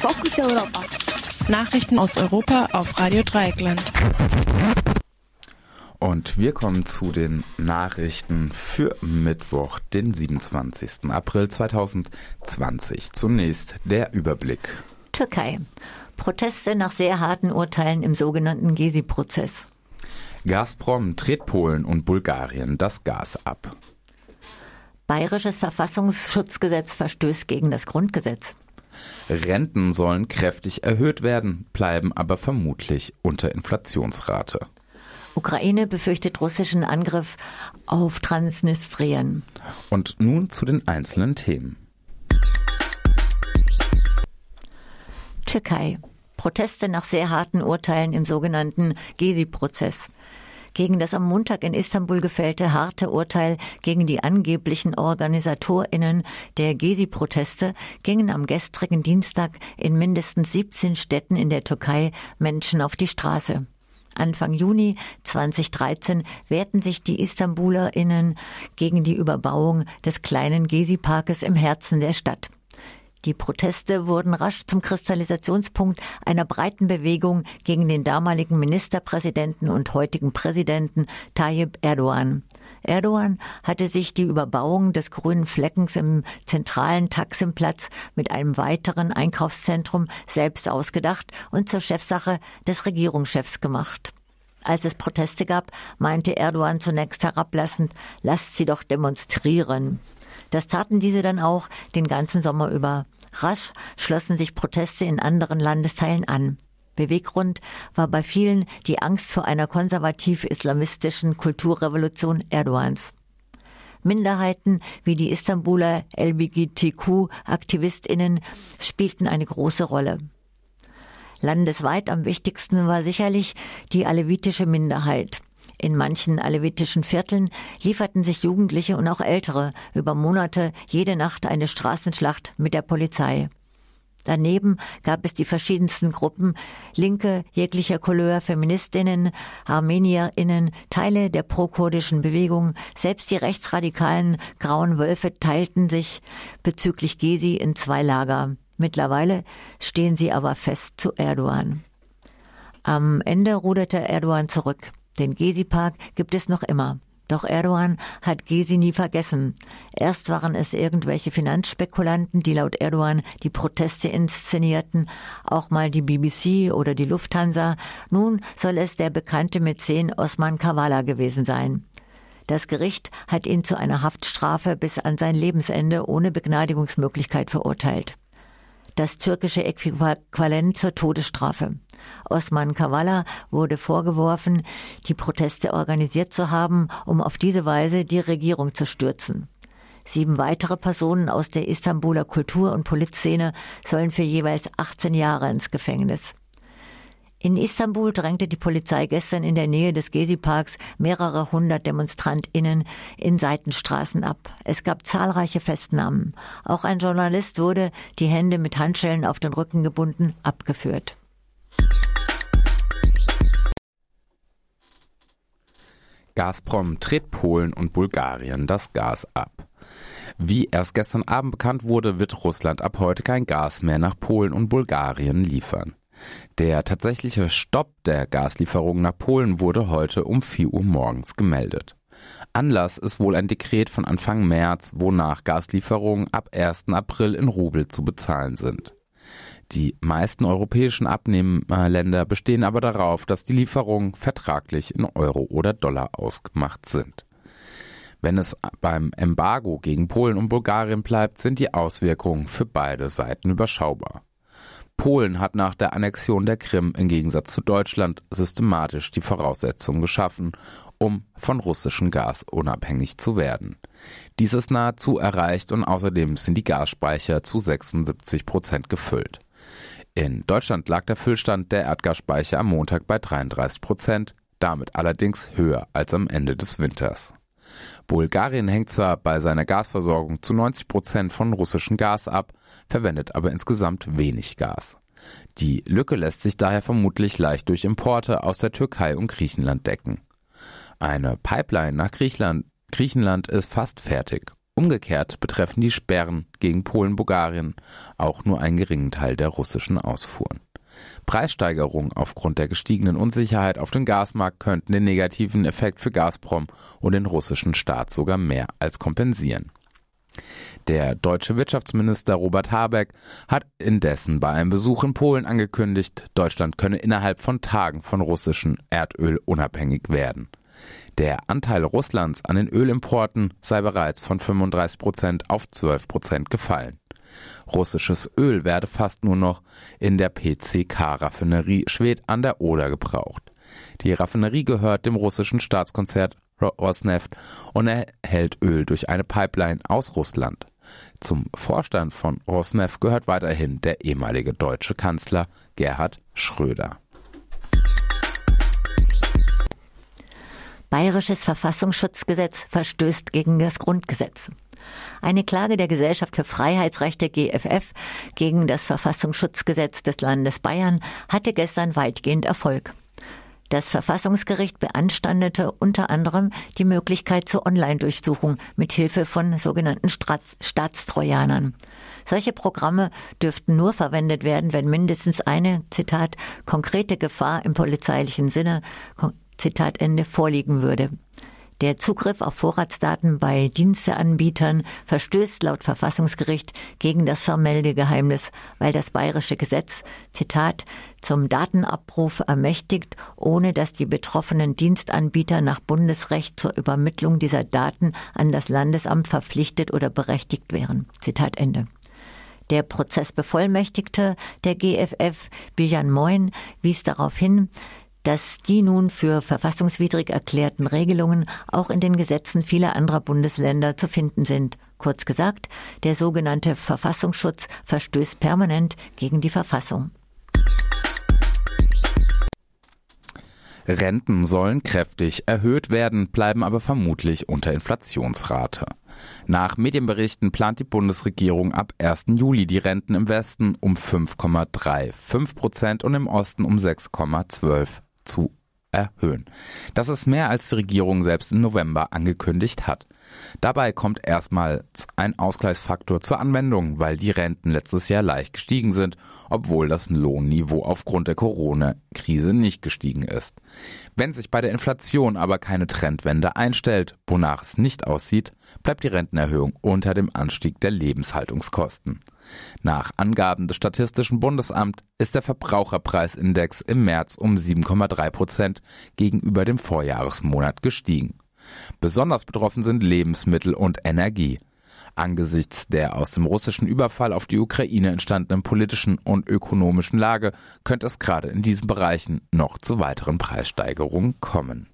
Fokus Europa. Nachrichten aus Europa auf Radio Dreieckland. Und wir kommen zu den Nachrichten für Mittwoch, den 27. April 2020. Zunächst der Überblick. Türkei. Proteste nach sehr harten Urteilen im sogenannten Gezi-Prozess. Gazprom dreht Polen und Bulgarien das Gas ab. Bayerisches Verfassungsschutzgesetz verstößt gegen das Grundgesetz. Renten sollen kräftig erhöht werden, bleiben aber vermutlich unter Inflationsrate. Ukraine befürchtet russischen Angriff auf Transnistrien. Und nun zu den einzelnen Themen. Türkei. Proteste nach sehr harten Urteilen im sogenannten Gezi-Prozess. Gegen das am Montag in Istanbul gefällte harte Urteil gegen die angeblichen OrganisatorInnen der Gezi-Proteste gingen am gestrigen Dienstag in mindestens 17 Städten in der Türkei Menschen auf die Straße. Anfang Juni 2013 wehrten sich die IstanbulerInnen gegen die Überbauung des kleinen Gezi-Parkes im Herzen der Stadt. Die Proteste wurden rasch zum Kristallisationspunkt einer breiten Bewegung gegen den damaligen Ministerpräsidenten und heutigen Präsidenten Tayyip Erdogan. Erdogan hatte sich die Überbauung des grünen Fleckens im zentralen Taksimplatz mit einem weiteren Einkaufszentrum selbst ausgedacht und zur Chefsache des Regierungschefs gemacht. Als es Proteste gab, meinte Erdogan zunächst herablassend, lasst sie doch demonstrieren. Das taten diese dann auch den ganzen Sommer über. Rasch schlossen sich Proteste in anderen Landesteilen an. Beweggrund war bei vielen die Angst vor einer konservativ-islamistischen Kulturrevolution Erdogans. Minderheiten wie die Istanbuler LBGTQ-AktivistInnen spielten eine große Rolle. Landesweit am wichtigsten war sicherlich die alevitische Minderheit. In manchen alevitischen Vierteln lieferten sich Jugendliche und auch Ältere über Monate jede Nacht eine Straßenschlacht mit der Polizei. Daneben gab es die verschiedensten Gruppen, Linke jeglicher Couleur, Feministinnen, Armenierinnen, Teile der prokurdischen Bewegung, selbst die rechtsradikalen Grauen Wölfe teilten sich bezüglich Gezi in zwei Lager. Mittlerweile stehen sie aber fest zu Erdogan. Am Ende ruderte Erdogan zurück. Den Gezi-Park gibt es noch immer. Doch Erdogan hat Gezi nie vergessen. Erst waren es irgendwelche Finanzspekulanten, die laut Erdogan die Proteste inszenierten, auch mal die BBC oder die Lufthansa. Nun soll es der bekannte Mäzen Osman Kavala gewesen sein. Das Gericht hat ihn zu einer Haftstrafe bis an sein Lebensende ohne Begnadigungsmöglichkeit verurteilt das türkische Äquivalent zur Todesstrafe. Osman Kavala wurde vorgeworfen, die Proteste organisiert zu haben, um auf diese Weise die Regierung zu stürzen. Sieben weitere Personen aus der Istanbuler Kultur- und Polizszene sollen für jeweils 18 Jahre ins Gefängnis. In Istanbul drängte die Polizei gestern in der Nähe des Gezi-Parks mehrere hundert DemonstrantInnen in Seitenstraßen ab. Es gab zahlreiche Festnahmen. Auch ein Journalist wurde, die Hände mit Handschellen auf den Rücken gebunden, abgeführt. Gazprom dreht Polen und Bulgarien das Gas ab. Wie erst gestern Abend bekannt wurde, wird Russland ab heute kein Gas mehr nach Polen und Bulgarien liefern. Der tatsächliche Stopp der Gaslieferungen nach Polen wurde heute um 4 Uhr morgens gemeldet. Anlass ist wohl ein Dekret von Anfang März, wonach Gaslieferungen ab 1. April in Rubel zu bezahlen sind. Die meisten europäischen Abnehmerländer bestehen aber darauf, dass die Lieferungen vertraglich in Euro oder Dollar ausgemacht sind. Wenn es beim Embargo gegen Polen und Bulgarien bleibt, sind die Auswirkungen für beide Seiten überschaubar. Polen hat nach der Annexion der Krim im Gegensatz zu Deutschland systematisch die Voraussetzungen geschaffen, um von russischem Gas unabhängig zu werden. Dies ist nahezu erreicht und außerdem sind die Gasspeicher zu 76 Prozent gefüllt. In Deutschland lag der Füllstand der Erdgasspeicher am Montag bei 33 Prozent, damit allerdings höher als am Ende des Winters. Bulgarien hängt zwar bei seiner Gasversorgung zu 90 Prozent von russischem Gas ab, verwendet aber insgesamt wenig Gas. Die Lücke lässt sich daher vermutlich leicht durch Importe aus der Türkei und Griechenland decken. Eine Pipeline nach Griechenland, Griechenland ist fast fertig. Umgekehrt betreffen die Sperren gegen Polen-Bulgarien auch nur einen geringen Teil der russischen Ausfuhren. Preissteigerungen aufgrund der gestiegenen Unsicherheit auf dem Gasmarkt könnten den negativen Effekt für Gazprom und den russischen Staat sogar mehr als kompensieren. Der deutsche Wirtschaftsminister Robert Habeck hat indessen bei einem Besuch in Polen angekündigt, Deutschland könne innerhalb von Tagen von russischem Erdöl unabhängig werden. Der Anteil Russlands an den Ölimporten sei bereits von 35 Prozent auf 12 Prozent gefallen. Russisches Öl werde fast nur noch in der PCK-Raffinerie Schwedt an der Oder gebraucht. Die Raffinerie gehört dem russischen Staatskonzert Rosneft und erhält Öl durch eine Pipeline aus Russland. Zum Vorstand von Rosneft gehört weiterhin der ehemalige deutsche Kanzler Gerhard Schröder. Bayerisches Verfassungsschutzgesetz verstößt gegen das Grundgesetz. Eine Klage der Gesellschaft für Freiheitsrechte GFF gegen das Verfassungsschutzgesetz des Landes Bayern hatte gestern weitgehend Erfolg. Das Verfassungsgericht beanstandete unter anderem die Möglichkeit zur Online-Durchsuchung mit Hilfe von sogenannten Staatstrojanern. Solche Programme dürften nur verwendet werden, wenn mindestens eine, Zitat, konkrete Gefahr im polizeilichen Sinne, Zitat Ende, vorliegen würde. Der Zugriff auf Vorratsdaten bei Diensteanbietern verstößt laut Verfassungsgericht gegen das Vermeldegeheimnis, weil das bayerische Gesetz, Zitat, zum Datenabruf ermächtigt, ohne dass die betroffenen Dienstanbieter nach Bundesrecht zur Übermittlung dieser Daten an das Landesamt verpflichtet oder berechtigt wären. Zitat Ende. Der Prozessbevollmächtigte der GFF, Bijan Moin, wies darauf hin, dass die nun für verfassungswidrig erklärten Regelungen auch in den Gesetzen vieler anderer Bundesländer zu finden sind. Kurz gesagt, der sogenannte Verfassungsschutz verstößt permanent gegen die Verfassung. Renten sollen kräftig erhöht werden, bleiben aber vermutlich unter Inflationsrate. Nach Medienberichten plant die Bundesregierung ab 1. Juli die Renten im Westen um 5,35 Prozent und im Osten um 6,12 zu erhöhen. Das ist mehr als die Regierung selbst im November angekündigt hat. Dabei kommt erstmals ein Ausgleichsfaktor zur Anwendung, weil die Renten letztes Jahr leicht gestiegen sind, obwohl das Lohnniveau aufgrund der Corona-Krise nicht gestiegen ist. Wenn sich bei der Inflation aber keine Trendwende einstellt, wonach es nicht aussieht, bleibt die Rentenerhöhung unter dem Anstieg der Lebenshaltungskosten. Nach Angaben des Statistischen Bundesamt ist der Verbraucherpreisindex im März um 7,3 Prozent gegenüber dem Vorjahresmonat gestiegen. Besonders betroffen sind Lebensmittel und Energie. Angesichts der aus dem russischen Überfall auf die Ukraine entstandenen politischen und ökonomischen Lage könnte es gerade in diesen Bereichen noch zu weiteren Preissteigerungen kommen.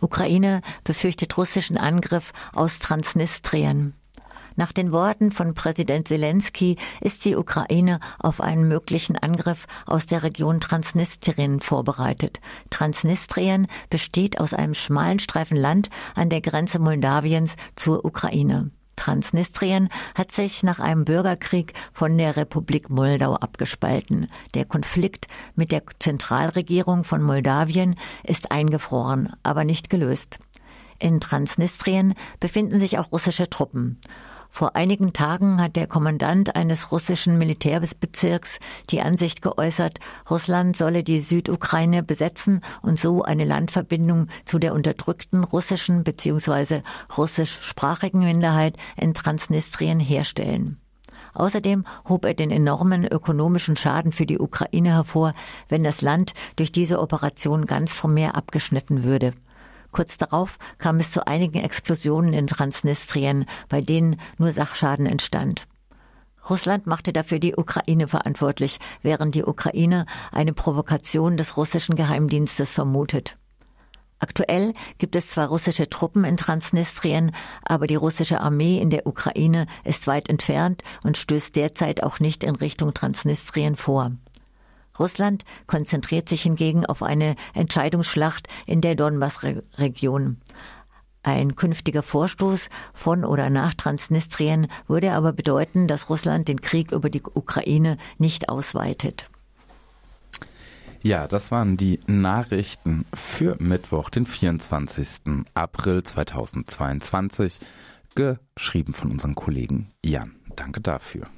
Ukraine befürchtet russischen Angriff aus Transnistrien. Nach den Worten von Präsident Zelensky ist die Ukraine auf einen möglichen Angriff aus der Region Transnistrien vorbereitet. Transnistrien besteht aus einem schmalen Streifen Land an der Grenze Moldawiens zur Ukraine. Transnistrien hat sich nach einem Bürgerkrieg von der Republik Moldau abgespalten. Der Konflikt mit der Zentralregierung von Moldawien ist eingefroren, aber nicht gelöst. In Transnistrien befinden sich auch russische Truppen. Vor einigen Tagen hat der Kommandant eines russischen Militärbezirks die Ansicht geäußert, Russland solle die Südukraine besetzen und so eine Landverbindung zu der unterdrückten russischen bzw. russischsprachigen Minderheit in Transnistrien herstellen. Außerdem hob er den enormen ökonomischen Schaden für die Ukraine hervor, wenn das Land durch diese Operation ganz vom Meer abgeschnitten würde. Kurz darauf kam es zu einigen Explosionen in Transnistrien, bei denen nur Sachschaden entstand. Russland machte dafür die Ukraine verantwortlich, während die Ukraine eine Provokation des russischen Geheimdienstes vermutet. Aktuell gibt es zwar russische Truppen in Transnistrien, aber die russische Armee in der Ukraine ist weit entfernt und stößt derzeit auch nicht in Richtung Transnistrien vor. Russland konzentriert sich hingegen auf eine Entscheidungsschlacht in der Donbass-Region. Ein künftiger Vorstoß von oder nach Transnistrien würde aber bedeuten, dass Russland den Krieg über die Ukraine nicht ausweitet. Ja, das waren die Nachrichten für Mittwoch, den 24. April 2022, geschrieben von unserem Kollegen Jan. Danke dafür.